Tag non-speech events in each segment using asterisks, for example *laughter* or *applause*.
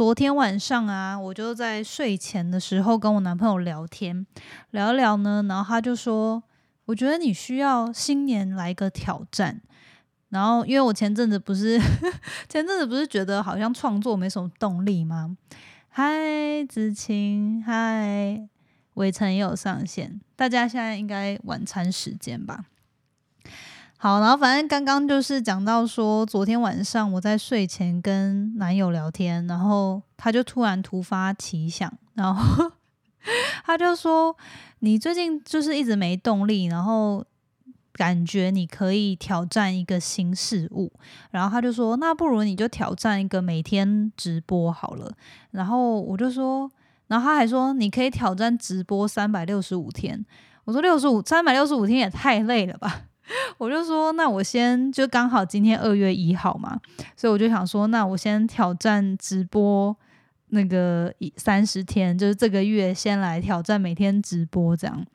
昨天晚上啊，我就在睡前的时候跟我男朋友聊天，聊聊呢，然后他就说，我觉得你需要新年来个挑战。然后，因为我前阵子不是 *laughs* 前阵子不是觉得好像创作没什么动力吗？嗨，子晴，嗨，伟成也有上线，大家现在应该晚餐时间吧？好，然后反正刚刚就是讲到说，昨天晚上我在睡前跟男友聊天，然后他就突然突发奇想，然后 *laughs* 他就说：“你最近就是一直没动力，然后。”感觉你可以挑战一个新事物，然后他就说：“那不如你就挑战一个每天直播好了。”然后我就说，然后他还说：“你可以挑战直播三百六十五天。”我说：“六十五三百六十五天也太累了吧？”我就说：“那我先就刚好今天二月一号嘛，所以我就想说，那我先挑战直播那个一三十天，就是这个月先来挑战每天直播这样。”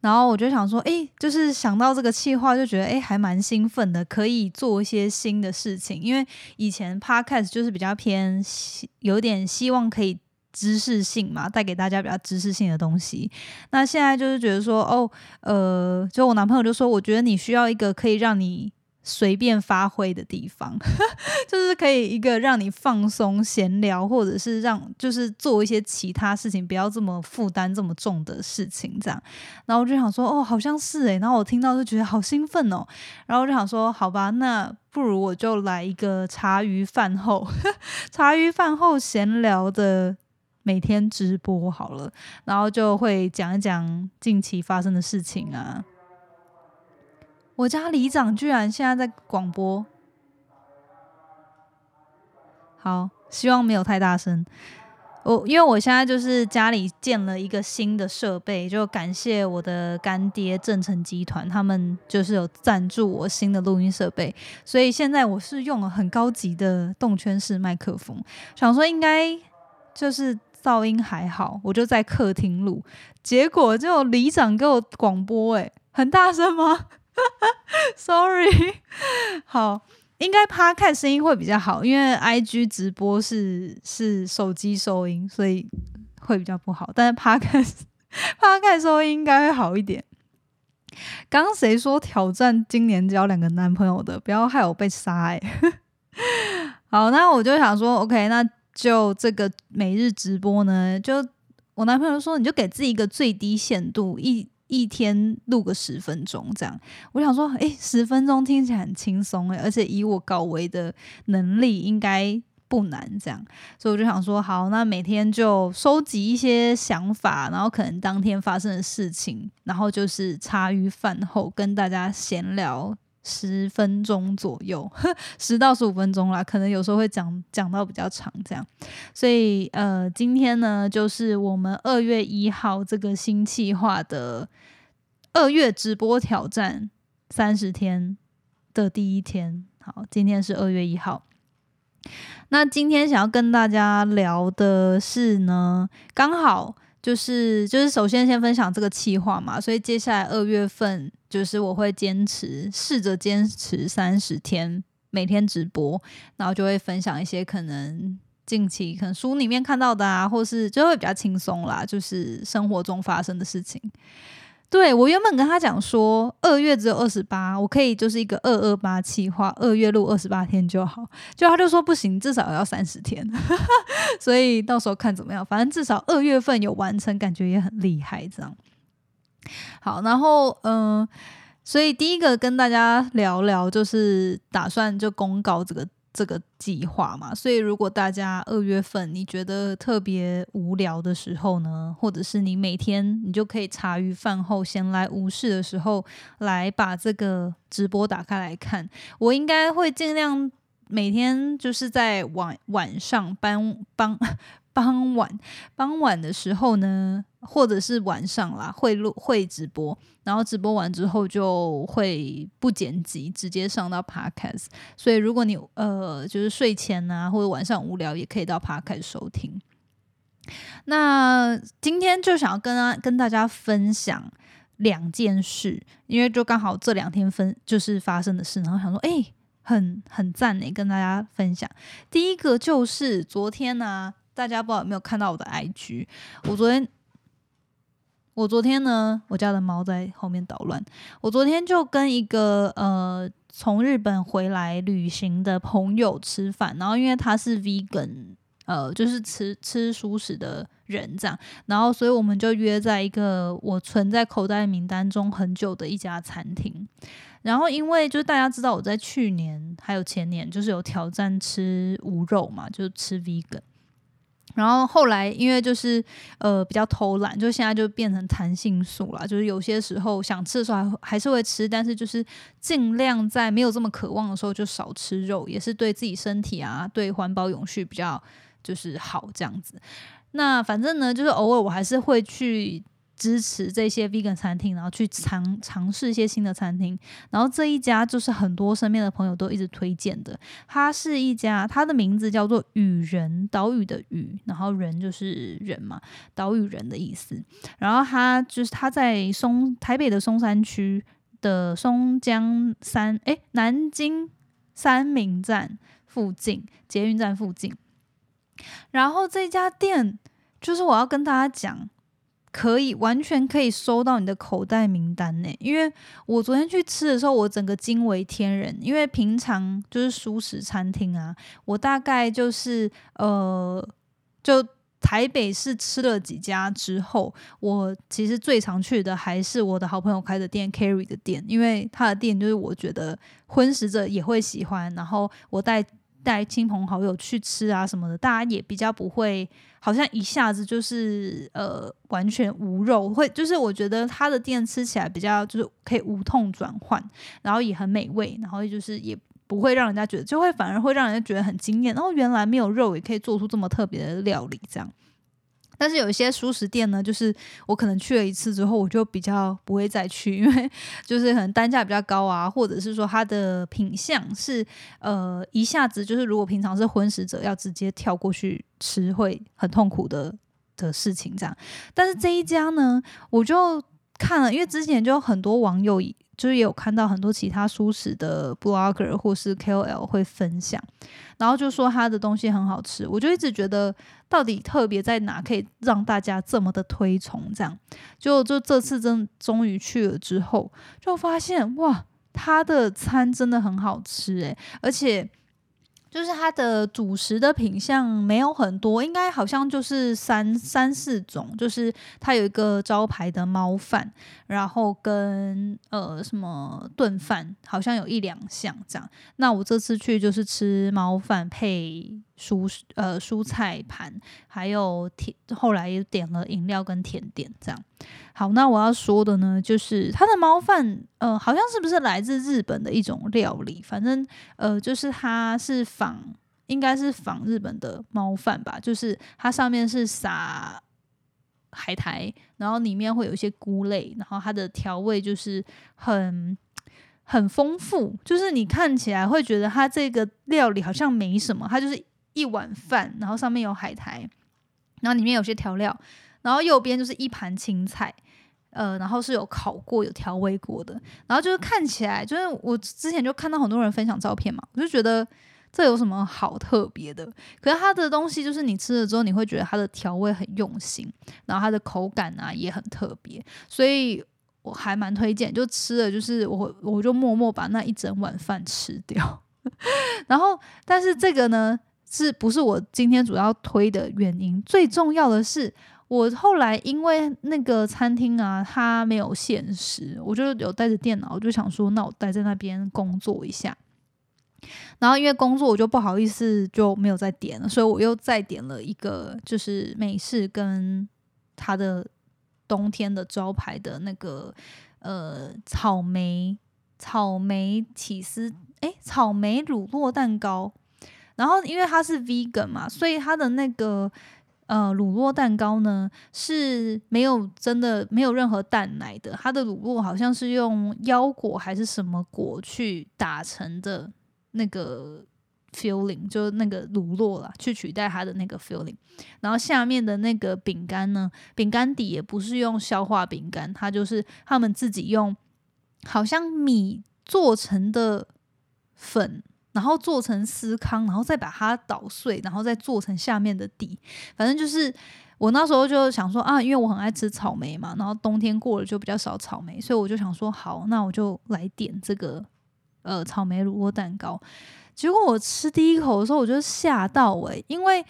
然后我就想说，哎，就是想到这个计划，就觉得哎，还蛮兴奋的，可以做一些新的事情。因为以前 podcast 就是比较偏，有点希望可以知识性嘛，带给大家比较知识性的东西。那现在就是觉得说，哦，呃，就我男朋友就说，我觉得你需要一个可以让你。随便发挥的地方，*laughs* 就是可以一个让你放松、闲聊，或者是让就是做一些其他事情，不要这么负担这么重的事情，这样。然后我就想说，哦，好像是诶。然后我听到就觉得好兴奋哦。然后我就想说，好吧，那不如我就来一个茶余饭后、*laughs* 茶余饭后闲聊的每天直播好了。然后就会讲一讲近期发生的事情啊。我家里长居然现在在广播，好，希望没有太大声。我因为我现在就是家里建了一个新的设备，就感谢我的干爹正成集团，他们就是有赞助我新的录音设备，所以现在我是用了很高级的动圈式麦克风，想说应该就是噪音还好，我就在客厅录，结果就里长给我广播，诶，很大声吗？*laughs* Sorry，*laughs* 好，应该趴看声音会比较好，因为 IG 直播是是手机收音，所以会比较不好。但是趴看趴看收音应该会好一点。刚刚谁说挑战今年交两个男朋友的？不要害我被杀哎！*laughs* 好，那我就想说，OK，那就这个每日直播呢，就我男朋友说，你就给自己一个最低限度一。一天录个十分钟，这样我想说，诶，十分钟听起来很轻松诶，而且以我高维的能力，应该不难。这样，所以我就想说，好，那每天就收集一些想法，然后可能当天发生的事情，然后就是茶余饭后跟大家闲聊。十分钟左右，*laughs* 十到十五分钟啦，可能有时候会讲讲到比较长这样，所以呃，今天呢，就是我们二月一号这个新计划的二月直播挑战三十天的第一天。好，今天是二月一号。那今天想要跟大家聊的是呢，刚好。就是就是，首先先分享这个计划嘛，所以接下来二月份就是我会坚持试着坚持三十天，每天直播，然后就会分享一些可能近期可能书里面看到的啊，或是就会比较轻松啦，就是生活中发生的事情。对我原本跟他讲说，二月只有二十八，我可以就是一个二二八计划，二月录二十八天就好。就他就说不行，至少要三十天，*laughs* 所以到时候看怎么样。反正至少二月份有完成，感觉也很厉害。这样好，然后嗯，所以第一个跟大家聊聊，就是打算就公告这个。这个计划嘛，所以如果大家二月份你觉得特别无聊的时候呢，或者是你每天你就可以茶余饭后闲来无事的时候，来把这个直播打开来看，我应该会尽量每天就是在晚晚上帮帮傍晚傍晚的时候呢。或者是晚上啦，会录会直播，然后直播完之后就会不剪辑，直接上到 Podcast。所以如果你呃就是睡前啊，或者晚上无聊，也可以到 Podcast 收听。那今天就想要跟啊跟大家分享两件事，因为就刚好这两天分就是发生的事，然后想说，哎，很很赞诶，跟大家分享。第一个就是昨天呢，大家不知道有没有看到我的 IG？我昨天，我昨天呢，我家的猫在后面捣乱。我昨天就跟一个呃从日本回来旅行的朋友吃饭，然后因为他是 vegan，呃，就是吃吃素食的人这样，然后所以我们就约在一个我存在口袋名单中很久的一家餐厅。然后，因为就是大家知道我在去年还有前年就是有挑战吃无肉嘛，就吃 vegan。然后后来因为就是呃比较偷懒，就现在就变成弹性素了，就是有些时候想吃的时候还还是会吃，但是就是尽量在没有这么渴望的时候就少吃肉，也是对自己身体啊，对环保永续比较就是好这样子。那反正呢，就是偶尔我还是会去。支持这些 vegan 餐厅，然后去尝尝试一些新的餐厅。然后这一家就是很多身边的朋友都一直推荐的。它是一家，它的名字叫做雨人，岛屿的屿，然后人就是人嘛，岛屿人的意思。然后它就是它在松台北的松山区的松江三哎南京三明站附近，捷运站附近。然后这家店就是我要跟大家讲。可以完全可以收到你的口袋名单呢，因为我昨天去吃的时候，我整个惊为天人。因为平常就是熟食餐厅啊，我大概就是呃，就台北市吃了几家之后，我其实最常去的还是我的好朋友开的店 Carry 的店，因为他的店就是我觉得荤食者也会喜欢，然后我带。带亲朋好友去吃啊什么的，大家也比较不会，好像一下子就是呃完全无肉，会就是我觉得他的店吃起来比较就是可以无痛转换，然后也很美味，然后就是也不会让人家觉得，就会反而会让人家觉得很惊艳，然后原来没有肉也可以做出这么特别的料理，这样。但是有一些熟食店呢，就是我可能去了一次之后，我就比较不会再去，*laughs* 因为就是可能单价比较高啊，或者是说它的品相是呃一下子就是如果平常是荤食者要直接跳过去吃会很痛苦的的事情这样。但是这一家呢，我就看了，因为之前就很多网友。就是也有看到很多其他舒适的 blogger 或是 KOL 会分享，然后就说他的东西很好吃，我就一直觉得到底特别在哪，可以让大家这么的推崇？这样，就就这次真终于去了之后，就发现哇，他的餐真的很好吃诶，而且。就是它的主食的品相没有很多，应该好像就是三三四种。就是它有一个招牌的猫饭，然后跟呃什么炖饭，好像有一两项这样。那我这次去就是吃猫饭配。蔬呃蔬菜盘，还有甜，后来又点了饮料跟甜点，这样。好，那我要说的呢，就是它的猫饭，呃，好像是不是来自日本的一种料理？反正呃，就是它是仿，应该是仿日本的猫饭吧。就是它上面是撒海苔，然后里面会有一些菇类，然后它的调味就是很很丰富，就是你看起来会觉得它这个料理好像没什么，它就是。一碗饭，然后上面有海苔，然后里面有些调料，然后右边就是一盘青菜，呃，然后是有烤过、有调味过的，然后就是看起来，就是我之前就看到很多人分享照片嘛，我就觉得这有什么好特别的？可是它的东西就是你吃了之后，你会觉得它的调味很用心，然后它的口感啊也很特别，所以我还蛮推荐。就吃了，就是我我就默默把那一整碗饭吃掉，*laughs* 然后但是这个呢？是不是我今天主要推的原因？最重要的是，我后来因为那个餐厅啊，它没有限时，我就有带着电脑，我就想说，那我待在那边工作一下。然后因为工作，我就不好意思就没有再点了，所以我又再点了一个，就是美式跟它的冬天的招牌的那个呃草莓草莓起司，诶，草莓乳酪蛋糕。然后，因为它是 vegan 嘛，所以它的那个呃乳酪蛋糕呢是没有真的没有任何蛋奶的。它的乳酪好像是用腰果还是什么果去打成的那个 filling，就那个乳酪啦，去取代它的那个 filling。然后下面的那个饼干呢，饼干底也不是用消化饼干，它就是他们自己用好像米做成的粉。然后做成司康，然后再把它捣碎，然后再做成下面的底。反正就是我那时候就想说啊，因为我很爱吃草莓嘛，然后冬天过了就比较少草莓，所以我就想说好，那我就来点这个呃草莓乳酪蛋糕。结果我吃第一口的时候，我就吓到诶，因为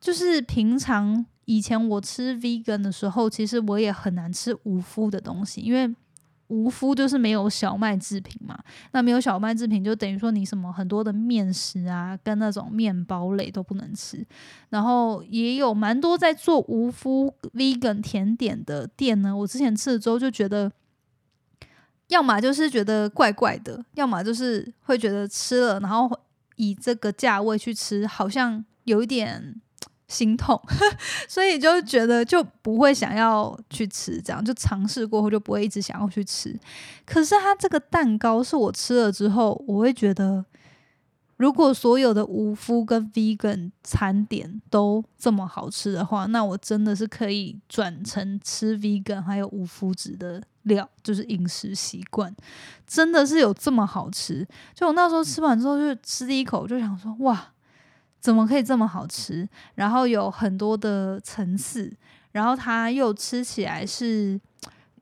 就是平常以前我吃 vegan 的时候，其实我也很难吃无麸的东西，因为。无麸就是没有小麦制品嘛，那没有小麦制品就等于说你什么很多的面食啊，跟那种面包类都不能吃。然后也有蛮多在做无麸 vegan 甜点的店呢，我之前吃了之后就觉得，要么就是觉得怪怪的，要么就是会觉得吃了，然后以这个价位去吃，好像有一点。心痛，*laughs* 所以就觉得就不会想要去吃，这样就尝试过后就不会一直想要去吃。可是它这个蛋糕是我吃了之后，我会觉得，如果所有的无麸跟 vegan 餐点都这么好吃的话，那我真的是可以转成吃 vegan 还有无麸质的料，就是饮食习惯真的是有这么好吃。就我那时候吃完之后，就吃第一口就想说，哇！怎么可以这么好吃？然后有很多的层次，然后它又吃起来是，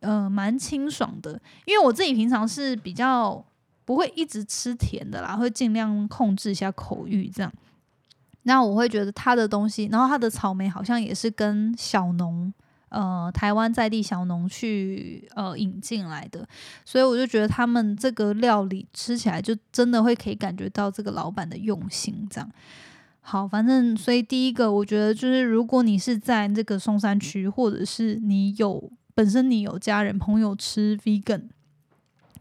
呃，蛮清爽的。因为我自己平常是比较不会一直吃甜的啦，会尽量控制一下口欲这样。那我会觉得它的东西，然后它的草莓好像也是跟小农，呃，台湾在地小农去呃引进来的，所以我就觉得他们这个料理吃起来就真的会可以感觉到这个老板的用心这样。好，反正所以第一个，我觉得就是，如果你是在这个松山区，或者是你有本身你有家人朋友吃 vegan，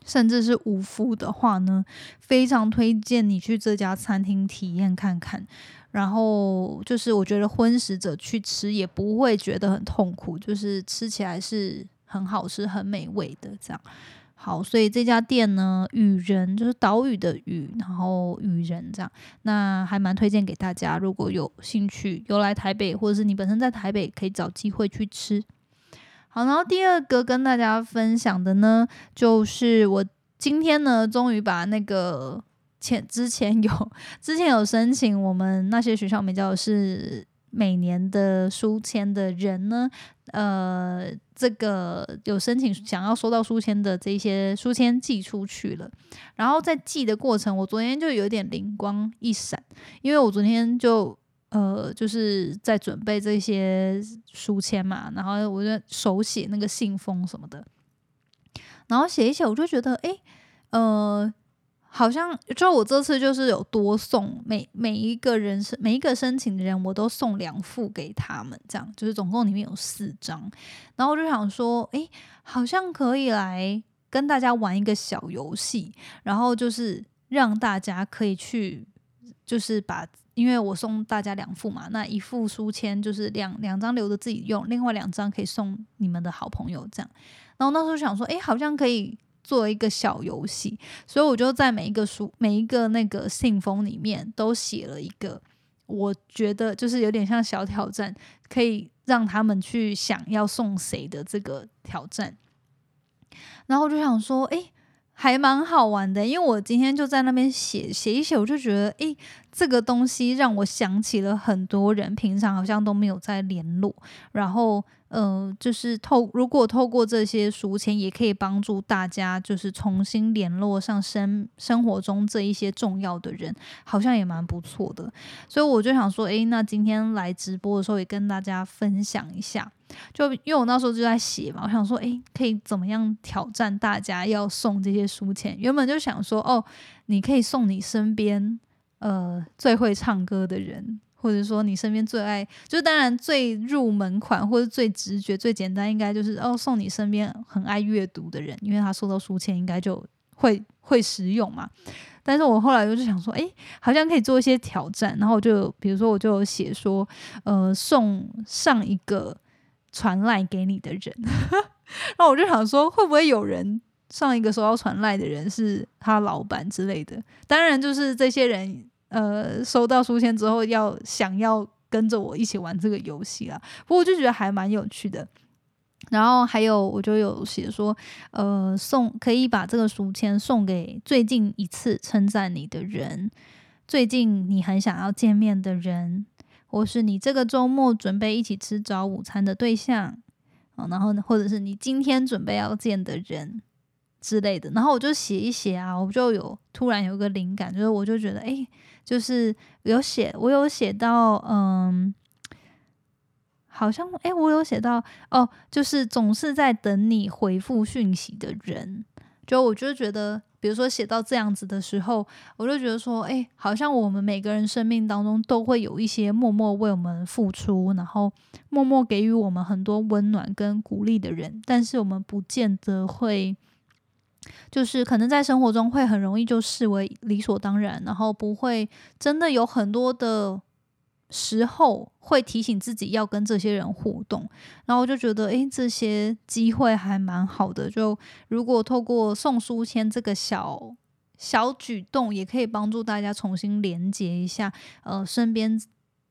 甚至是无麸的话呢，非常推荐你去这家餐厅体验看看。然后就是我觉得荤食者去吃也不会觉得很痛苦，就是吃起来是很好吃、很美味的这样。好，所以这家店呢，雨人就是岛屿的屿，然后雨人这样，那还蛮推荐给大家。如果有兴趣，有来台北，或者是你本身在台北，可以找机会去吃。好，然后第二个跟大家分享的呢，就是我今天呢，终于把那个前之前有之前有申请我们那些学校没教的是。每年的书签的人呢，呃，这个有申请想要收到书签的这些书签寄出去了，然后在寄的过程，我昨天就有点灵光一闪，因为我昨天就呃就是在准备这些书签嘛，然后我就手写那个信封什么的，然后写一写，我就觉得哎，呃。好像就我这次就是有多送每每一个人申每一个申请的人，我都送两副给他们，这样就是总共里面有四张。然后我就想说，诶，好像可以来跟大家玩一个小游戏，然后就是让大家可以去，就是把因为我送大家两副嘛，那一副书签就是两两张留着自己用，另外两张可以送你们的好朋友这样。然后那时候想说，诶，好像可以。做一个小游戏，所以我就在每一个书、每一个那个信封里面都写了一个，我觉得就是有点像小挑战，可以让他们去想要送谁的这个挑战。然后我就想说，哎，还蛮好玩的，因为我今天就在那边写写一写，我就觉得，哎，这个东西让我想起了很多人，平常好像都没有在联络，然后。呃，就是透如果透过这些书签，也可以帮助大家，就是重新联络上生生活中这一些重要的人，好像也蛮不错的。所以我就想说，诶，那今天来直播的时候，也跟大家分享一下。就因为我那时候就在写嘛，我想说，诶，可以怎么样挑战大家要送这些书签？原本就想说，哦，你可以送你身边呃最会唱歌的人。或者说你身边最爱，就当然最入门款或者最直觉、最简单，应该就是哦送你身边很爱阅读的人，因为他收到书签应该就会会实用嘛。但是我后来就想说，哎，好像可以做一些挑战，然后就比如说我就写说，呃，送上一个传赖给你的人，*laughs* 然后我就想说，会不会有人上一个收到传赖的人是他老板之类的？当然就是这些人。呃，收到书签之后，要想要跟着我一起玩这个游戏啦。不过我就觉得还蛮有趣的。然后还有我就有写说，呃，送可以把这个书签送给最近一次称赞你的人，最近你很想要见面的人，或是你这个周末准备一起吃早午餐的对象，啊，然后，或者是你今天准备要见的人之类的。然后我就写一写啊，我就有突然有个灵感，就是我就觉得，哎，就是有写，我有写到，嗯。好像哎，我有写到哦，就是总是在等你回复讯息的人，就我就觉得，比如说写到这样子的时候，我就觉得说，哎，好像我们每个人生命当中都会有一些默默为我们付出，然后默默给予我们很多温暖跟鼓励的人，但是我们不见得会，就是可能在生活中会很容易就视为理所当然，然后不会真的有很多的。时候会提醒自己要跟这些人互动，然后我就觉得，诶，这些机会还蛮好的。就如果透过送书签这个小小举动，也可以帮助大家重新连接一下，呃，身边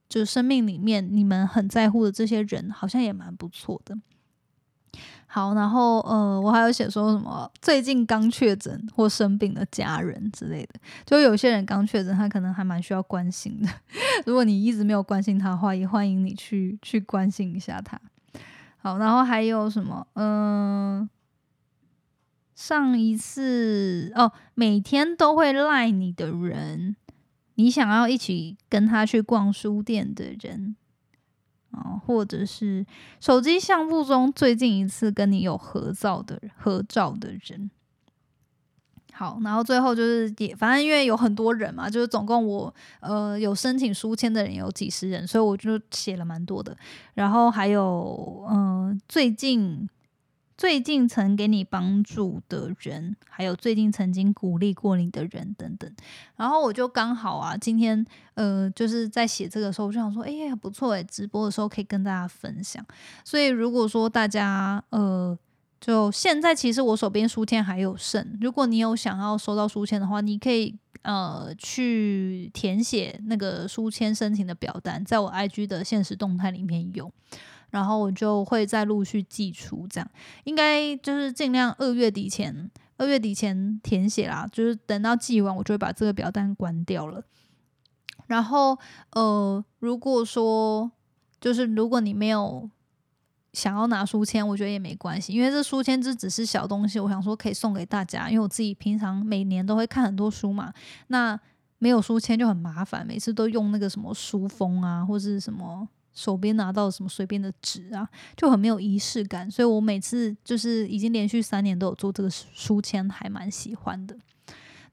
就生命里面你们很在乎的这些人，好像也蛮不错的。好，然后呃，我还有写说什么最近刚确诊或生病的家人之类的，就有些人刚确诊，他可能还蛮需要关心的。*laughs* 如果你一直没有关心他的话，也欢迎你去去关心一下他。好，然后还有什么？嗯，上一次哦，每天都会赖你的人，你想要一起跟他去逛书店的人。啊，或者是手机相簿中最近一次跟你有合照的合照的人。好，然后最后就是也，反正因为有很多人嘛，就是总共我呃有申请书签的人有几十人，所以我就写了蛮多的。然后还有嗯，最近。最近曾给你帮助的人，还有最近曾经鼓励过你的人等等，然后我就刚好啊，今天呃就是在写这个时候，我就想说，哎呀不错诶，直播的时候可以跟大家分享。所以如果说大家呃，就现在其实我手边书签还有剩，如果你有想要收到书签的话，你可以呃去填写那个书签申请的表单，在我 IG 的现实动态里面有。然后我就会再陆续寄出，这样应该就是尽量二月底前，二月底前填写啦。就是等到寄完，我就会把这个表单关掉了。然后呃，如果说就是如果你没有想要拿书签，我觉得也没关系，因为这书签这只是小东西，我想说可以送给大家，因为我自己平常每年都会看很多书嘛。那没有书签就很麻烦，每次都用那个什么书封啊，或是什么。手边拿到什么随便的纸啊，就很没有仪式感，所以我每次就是已经连续三年都有做这个书签，还蛮喜欢的。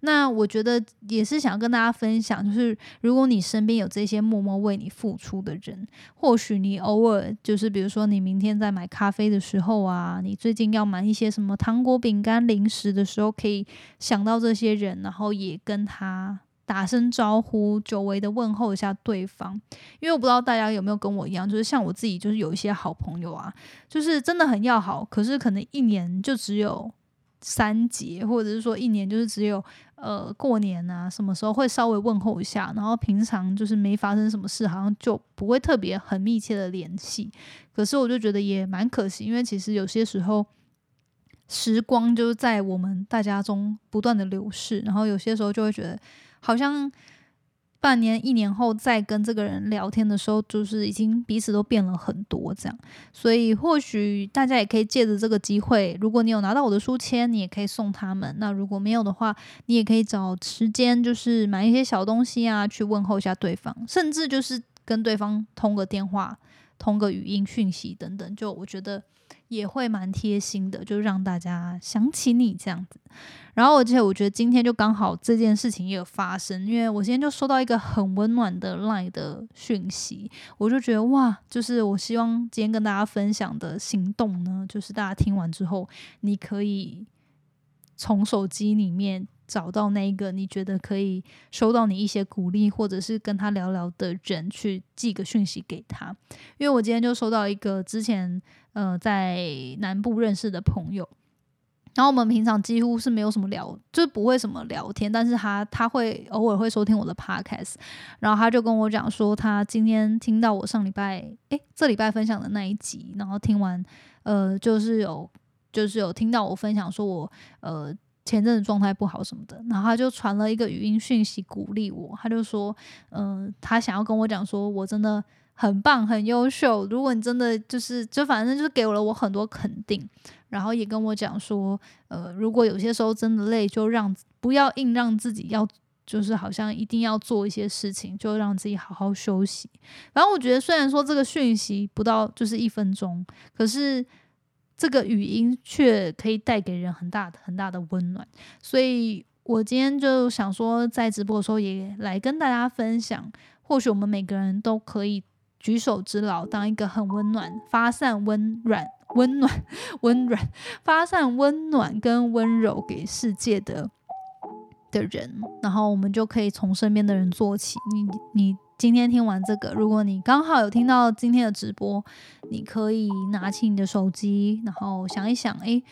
那我觉得也是想要跟大家分享，就是如果你身边有这些默默为你付出的人，或许你偶尔就是比如说你明天在买咖啡的时候啊，你最近要买一些什么糖果、饼干、零食的时候，可以想到这些人，然后也跟他。打声招呼，久违的问候一下对方，因为我不知道大家有没有跟我一样，就是像我自己，就是有一些好朋友啊，就是真的很要好，可是可能一年就只有三节，或者是说一年就是只有呃过年啊，什么时候会稍微问候一下，然后平常就是没发生什么事，好像就不会特别很密切的联系。可是我就觉得也蛮可惜，因为其实有些时候时光就是在我们大家中不断的流逝，然后有些时候就会觉得。好像半年、一年后再跟这个人聊天的时候，就是已经彼此都变了很多这样。所以或许大家也可以借着这个机会，如果你有拿到我的书签，你也可以送他们；那如果没有的话，你也可以找时间，就是买一些小东西啊，去问候一下对方，甚至就是跟对方通个电话、通个语音讯息等等。就我觉得。也会蛮贴心的，就让大家想起你这样子。然后，而且我觉得今天就刚好这件事情也有发生，因为我今天就收到一个很温暖的 LINE 的讯息，我就觉得哇，就是我希望今天跟大家分享的行动呢，就是大家听完之后，你可以从手机里面。找到那一个你觉得可以收到你一些鼓励，或者是跟他聊聊的人，去寄个讯息给他。因为我今天就收到一个之前呃在南部认识的朋友，然后我们平常几乎是没有什么聊，就不会什么聊天，但是他他会偶尔会收听我的 podcast，然后他就跟我讲说，他今天听到我上礼拜诶，这礼拜分享的那一集，然后听完，呃，就是有就是有听到我分享说我呃前阵子状态不好什么的，然后他就传了一个语音讯息鼓励我，他就说，嗯，他想要跟我讲说我真的。很棒，很优秀。如果你真的就是，就反正就是给了我很多肯定，然后也跟我讲说，呃，如果有些时候真的累，就让不要硬让自己要，就是好像一定要做一些事情，就让自己好好休息。然后我觉得，虽然说这个讯息不到就是一分钟，可是这个语音却可以带给人很大很大的温暖。所以我今天就想说，在直播的时候也来跟大家分享，或许我们每个人都可以。举手之劳，当一个很温暖、发散温暖、温暖、温暖、发散温暖跟温柔给世界的的人，然后我们就可以从身边的人做起。你你今天听完这个，如果你刚好有听到今天的直播，你可以拿起你的手机，然后想一想，诶，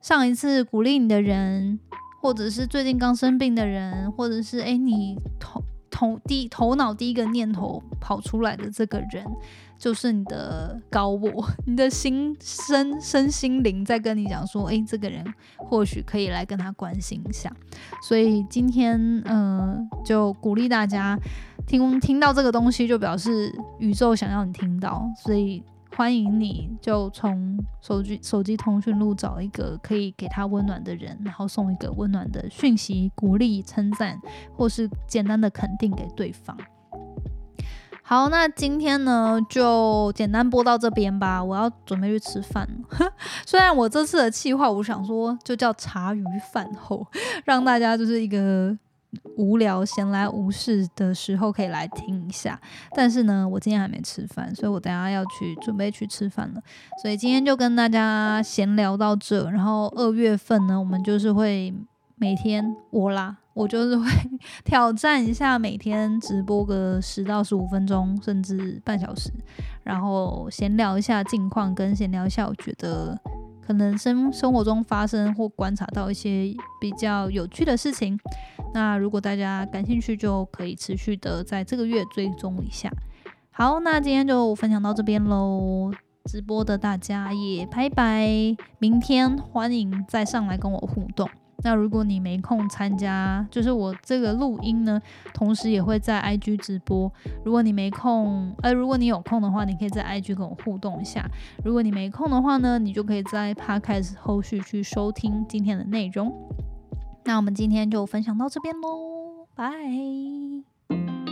上一次鼓励你的人，或者是最近刚生病的人，或者是诶，你头。头第头脑第一个念头跑出来的这个人，就是你的高我，你的心身身心灵在跟你讲说，诶，这个人或许可以来跟他关心一下。所以今天，嗯，就鼓励大家听听到这个东西，就表示宇宙想要你听到，所以。欢迎你，就从手机手机通讯录找一个可以给他温暖的人，然后送一个温暖的讯息、鼓励、称赞，或是简单的肯定给对方。好，那今天呢，就简单播到这边吧。我要准备去吃饭。*laughs* 虽然我这次的计划，我想说就叫茶余饭后，让大家就是一个。无聊闲来无事的时候可以来听一下，但是呢，我今天还没吃饭，所以我等下要去准备去吃饭了。所以今天就跟大家闲聊到这，然后二月份呢，我们就是会每天我啦，我就是会 *laughs* 挑战一下每天直播个十到十五分钟，甚至半小时，然后闲聊一下近况，跟闲聊一下我觉得。可能生生活中发生或观察到一些比较有趣的事情，那如果大家感兴趣，就可以持续的在这个月追踪一下。好，那今天就分享到这边喽，直播的大家也拜拜，明天欢迎再上来跟我互动。那如果你没空参加，就是我这个录音呢，同时也会在 IG 直播。如果你没空，呃，如果你有空的话，你可以在 IG 跟我互动一下。如果你没空的话呢，你就可以在 Podcast 后续去收听今天的内容。那我们今天就分享到这边喽，拜。